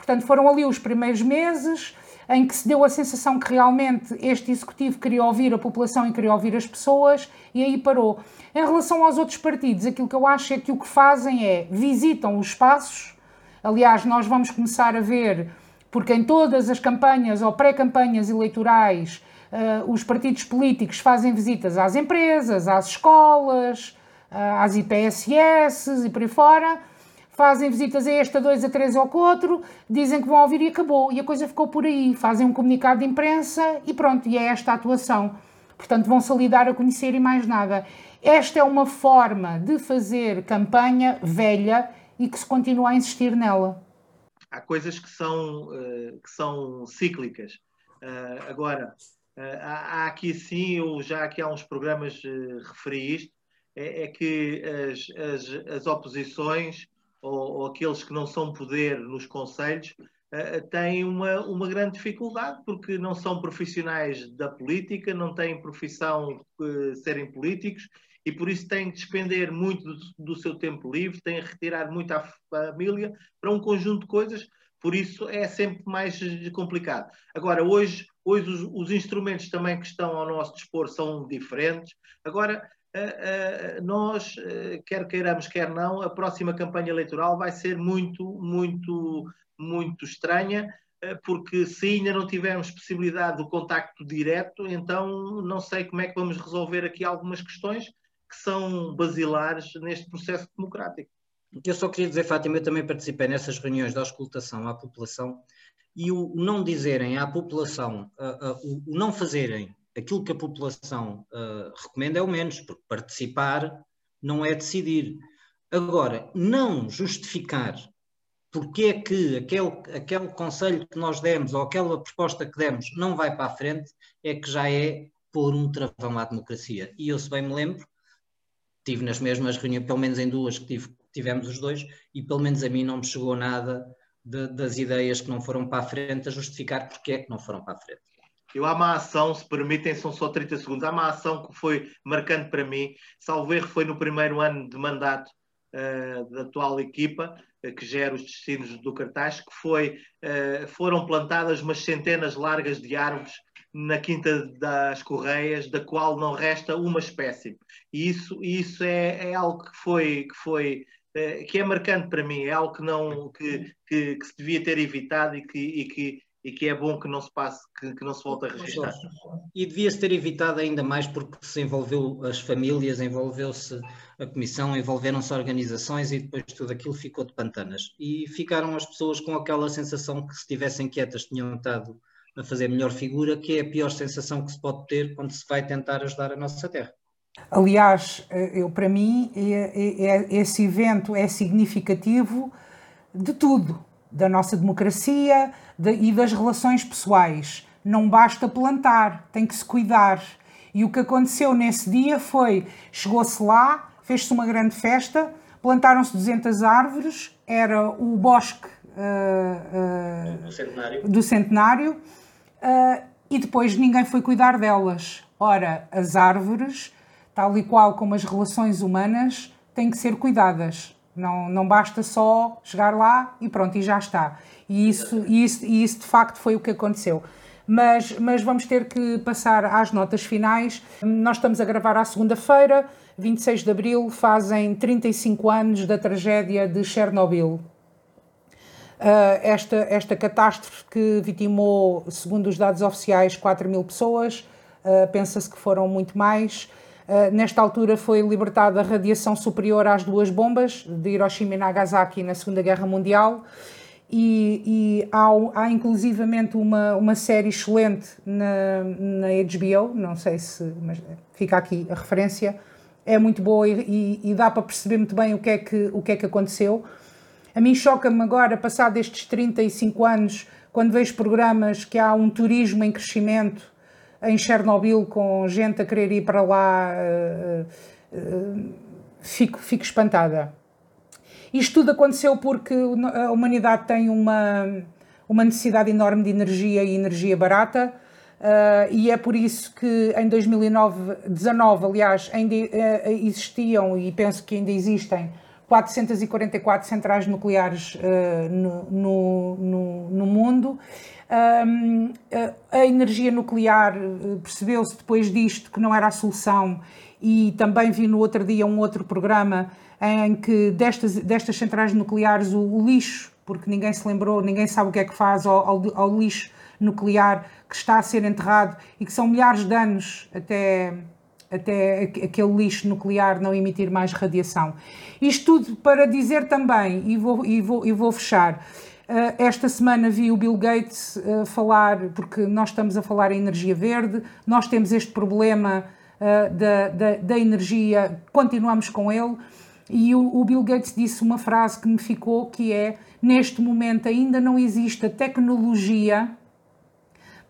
Portanto, foram ali os primeiros meses em que se deu a sensação que realmente este executivo queria ouvir a população e queria ouvir as pessoas, e aí parou. Em relação aos outros partidos, aquilo que eu acho é que o que fazem é visitam os espaços. Aliás, nós vamos começar a ver porque em todas as campanhas ou pré-campanhas eleitorais, uh, os partidos políticos fazem visitas às empresas, às escolas, uh, às IPSS e por aí fora, fazem visitas a este, a dois, a três ou a outro, dizem que vão ouvir e acabou. E a coisa ficou por aí. Fazem um comunicado de imprensa e pronto, e é esta a atuação. Portanto, vão-se ali a conhecer e mais nada. Esta é uma forma de fazer campanha velha e que se continua a insistir nela há coisas que são, uh, que são cíclicas. Uh, agora, uh, há, aqui sim, eu já aqui há uns programas referi isto, é, é que as, as, as oposições ou, ou, aqueles que não são poder nos conselhos têm uma, uma grande dificuldade porque não são profissionais da política, não têm profissão de serem políticos e por isso têm que despender muito do, do seu tempo livre, têm que retirar muito à família para um conjunto de coisas, por isso é sempre mais complicado. Agora, hoje, hoje os, os instrumentos também que estão ao nosso dispor são diferentes. Agora, Uh, uh, nós, uh, quer queiramos, quer não, a próxima campanha eleitoral vai ser muito, muito, muito estranha, porque se ainda não tivermos possibilidade do contacto direto, então não sei como é que vamos resolver aqui algumas questões que são basilares neste processo democrático. Eu só queria dizer, Fátima, eu também participei nessas reuniões de auscultação à população e o não dizerem à população, o não fazerem aquilo que a população uh, recomenda é o menos, porque participar não é decidir. Agora, não justificar porque é que aquele, aquele conselho que nós demos ou aquela proposta que demos não vai para a frente, é que já é pôr um travão à democracia. E eu, se bem me lembro, tive nas mesmas reuniões, pelo menos em duas que tive, tivemos os dois, e pelo menos a mim não me chegou nada de, das ideias que não foram para a frente a justificar porque é que não foram para a frente. Eu uma ação, se permitem, são só 30 segundos, uma ação que foi marcante para mim, salvo erro foi no primeiro ano de mandato uh, da atual equipa, uh, que gera os destinos do cartaz, que foi, uh, foram plantadas umas centenas largas de árvores na Quinta das Correias, da qual não resta uma espécie. E isso, isso é, é algo que foi, que foi que é marcante para mim, é algo que, não, que, que, que, se devia ter evitado e que, e que, e que é bom que não se passe, que, que não se volte a registrar. E devia-se ter evitado ainda mais porque se envolveu as famílias, envolveu-se a comissão, envolveram-se organizações e depois tudo aquilo ficou de pantanas. E ficaram as pessoas com aquela sensação que se estivessem quietas tinham estado a fazer melhor figura, que é a pior sensação que se pode ter quando se vai tentar ajudar a nossa terra. Aliás, eu, para mim, é, é, é, esse evento é significativo de tudo, da nossa democracia de, e das relações pessoais. Não basta plantar, tem que se cuidar. E o que aconteceu nesse dia foi: chegou-se lá, fez-se uma grande festa, plantaram-se 200 árvores, era o bosque uh, uh, do centenário, do centenário uh, e depois ninguém foi cuidar delas. Ora, as árvores, tal e qual como as relações humanas, têm que ser cuidadas. Não, não basta só chegar lá e pronto, e já está. E isso, e isso, e isso de facto foi o que aconteceu. Mas, mas vamos ter que passar às notas finais. Nós estamos a gravar à segunda-feira, 26 de abril, fazem 35 anos da tragédia de Chernobyl. Uh, esta, esta catástrofe que vitimou, segundo os dados oficiais, 4 mil pessoas, uh, pensa-se que foram muito mais. Uh, nesta altura foi libertada radiação superior às duas bombas de Hiroshima e Nagasaki na Segunda Guerra Mundial e, e há, há inclusivamente uma, uma série excelente na, na HBO, não sei se, mas fica aqui a referência, é muito boa e, e, e dá para perceber muito bem o que é que, o que, é que aconteceu. A mim choca-me agora, passado estes 35 anos, quando vejo programas que há um turismo em crescimento em Chernobyl, com gente a querer ir para lá, uh, uh, fico, fico espantada. Isto tudo aconteceu porque a humanidade tem uma, uma necessidade enorme de energia e energia barata. Uh, e é por isso que em 2019, aliás, ainda uh, existiam e penso que ainda existem 444 centrais nucleares uh, no, no, no, mundo. Um, a energia nuclear percebeu-se depois disto que não era a solução e também vi no outro dia um outro programa em que destas, destas centrais nucleares o, o lixo, porque ninguém se lembrou, ninguém sabe o que é que faz ao, ao, ao lixo nuclear que está a ser enterrado e que são milhares de anos até até aquele lixo nuclear não emitir mais radiação. Isto tudo para dizer também, e vou, e vou, e vou fechar, eh, esta semana vi o Bill Gates eh, falar, porque nós estamos a falar em energia verde, nós temos este problema eh, da, da, da energia, continuamos com ele, e o, o Bill Gates disse uma frase que me ficou, que é, neste momento ainda não existe a tecnologia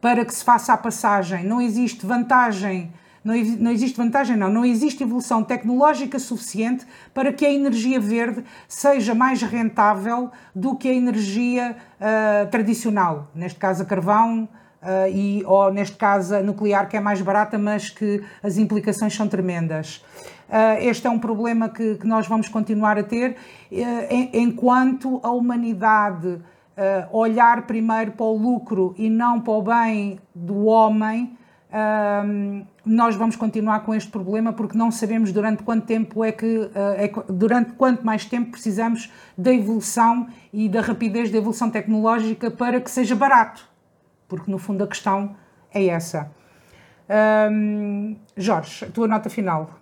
para que se faça a passagem, não existe vantagem não, não, existe vantagem, não. Não existe evolução tecnológica suficiente para que a energia verde seja mais rentável do que a energia uh, tradicional, neste caso a carvão. Uh, e, ou neste caso a nuclear que é mais barata, mas que as implicações são tremendas. Uh, este é um problema que, que, nós vamos continuar a ter enquanto a humanidade olhar primeiro para o lucro e não para o bem do homem, nós vamos continuar com este problema porque não sabemos durante quanto tempo é que, é, durante quanto mais tempo precisamos da evolução e da rapidez da evolução tecnológica para que seja barato, porque no fundo a questão é essa. Jorge, a tua nota final.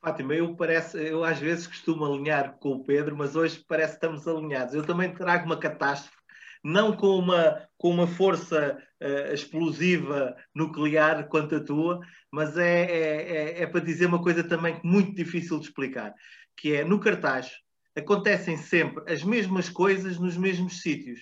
Fátima, eu, parece, eu às vezes costumo alinhar com o Pedro, mas hoje parece que estamos alinhados. Eu também trago uma catástrofe não com uma, com uma força uh, explosiva nuclear quanto a tua, mas é, é, é, é, para dizer uma coisa também muito difícil de explicar, que é no cartaz acontecem sempre as mesmas coisas nos mesmos sítios.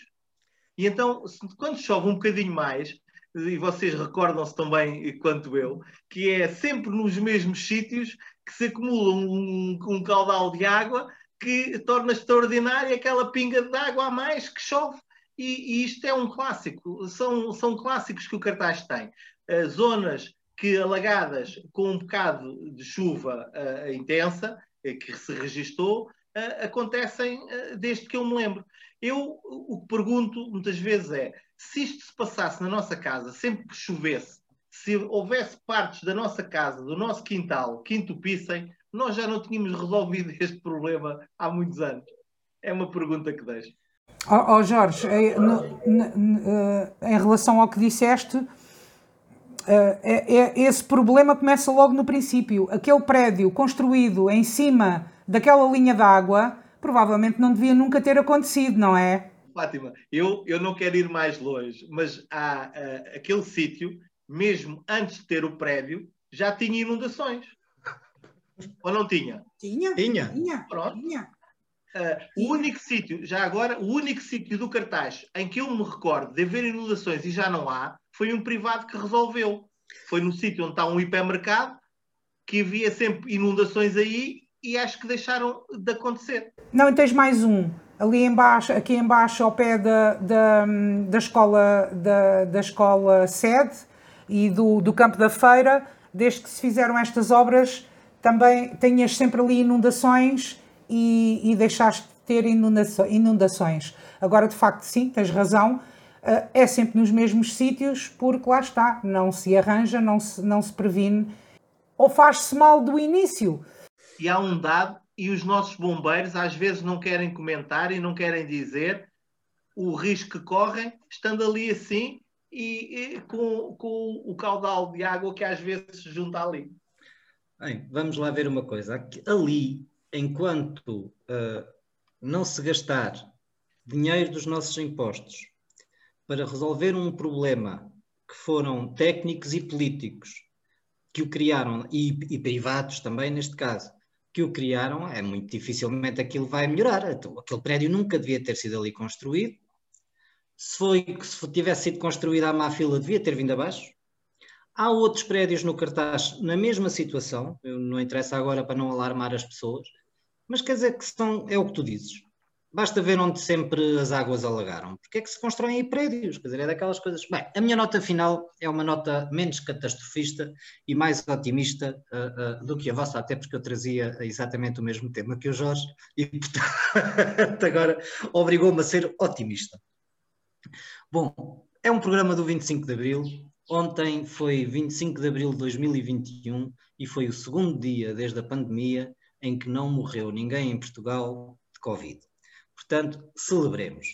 E então, quando chove um bocadinho mais, e vocês recordam-se também quanto eu, que é sempre nos mesmos sítios que se acumula um, um caudal de água que torna extraordinária aquela pinga de água a mais que chove. E, e, isto é um clássico, são, são clássicos que o cartaz tem. Uh, zonas que alagadas com um bocado de chuva uh, intensa, uh, que se registou, acontecem desde que eu me lembro. Eu o que pergunto muitas vezes é: se isto se passasse na nossa casa, sempre que chovesse, se houvesse partes da nossa casa, do nosso quintal, que entupissem, nós já não tínhamos resolvido este problema há muitos anos. É uma pergunta que deixo. Oh, oh Jorge, eh, no, uh, em relação ao que disseste, uh, é, é, esse problema começa logo no princípio. Aquele prédio construído em cima daquela linha d'água provavelmente não devia nunca ter acontecido, não é? Fátima, eu, eu não quero ir mais longe, mas há uh, aquele sítio, mesmo antes de ter o prédio, já tinha inundações. Ou não tinha? Tinha. Tinha. Tinha. Pronto. Tinha. Uh, o único sítio, já agora, o único sítio do cartaz em que eu me recordo de haver inundações e já não há, foi um privado que resolveu. Foi no sítio onde está um hipermercado, que havia sempre inundações aí e acho que deixaram de acontecer. Não, e tens mais um. Ali embaixo, aqui embaixo, ao pé da, da, da escola da, da escola sede e do, do campo da feira, desde que se fizeram estas obras, também tinhas sempre ali inundações e, e deixaste de ter inundações. Agora, de facto, sim, tens razão, eh, é sempre nos mesmos sítios, porque lá está, não se arranja, não se, não se previne, ou faz-se mal do início. E há um dado, e os nossos bombeiros às vezes não querem comentar e não querem dizer o risco que correm, estando ali assim e, e com, com o caudal de água que às vezes se junta ali. Bem, vamos lá ver uma coisa. Ali enquanto uh, não se gastar dinheiro dos nossos impostos para resolver um problema que foram técnicos e políticos que o criaram, e, e, privados também neste caso, que o criaram, é muito dificilmente aquilo vai melhorar. Então, aquele prédio nunca devia ter sido ali construído. Se, foi, se tivesse sido construído à má fila, devia ter vindo abaixo. Há outros prédios no cartaz na mesma situação, não interessa agora para não alarmar as pessoas, mas quer dizer que são, é o que tu dizes. Basta ver onde sempre as águas alagaram. Porque é que se constroem aí prédios? Quer dizer, é daquelas coisas. Bem, a minha nota final é uma nota menos catastrofista e mais otimista uh, uh, do que a vossa, até porque eu trazia exatamente o mesmo tema que o Jorge e, portanto, agora obrigou-me a ser otimista. Bom, é um programa do 25 de Abril, Ontem foi 25 de abril de 2021 e foi o segundo dia desde a pandemia em que não morreu ninguém em Portugal de Covid. Portanto, celebremos.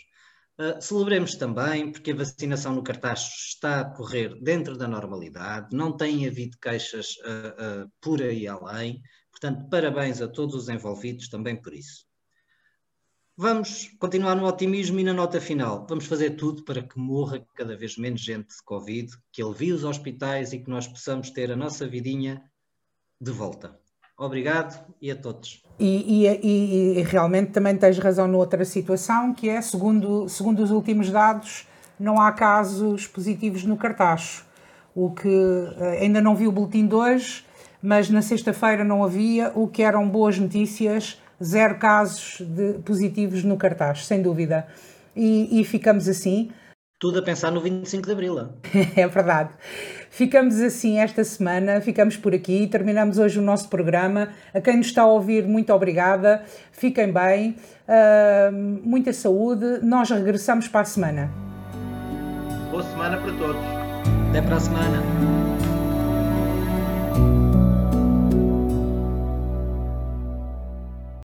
Uh, celebremos também porque a vacinação no cartaz está a correr dentro da normalidade, não tem havido queixas uh, uh, por aí além. Portanto, parabéns a todos os envolvidos também por isso. Vamos continuar no otimismo e na nota final. Vamos fazer tudo para que morra cada vez menos gente de Covid, que alivie os hospitais e que nós possamos ter a nossa vidinha de volta. Obrigado e a todos. E, e, e, realmente também tens razão noutra situação, que é, segundo, segundo os últimos dados, não há casos positivos no cartaz. O que eh, ainda não vi o boletim de hoje, mas na sexta-feira não havia, o que eram boas notícias zero casos de positivos no cartaz, sem dúvida. E, e ficamos assim. Tudo a pensar no 25 de Abril. é verdade. Ficamos assim esta semana, ficamos por aqui, terminamos hoje o nosso programa. A quem nos está a ouvir, muito obrigada. Fiquem bem, uh, muita saúde. Nós regressamos para a semana. Boa semana para todos. Até para a semana.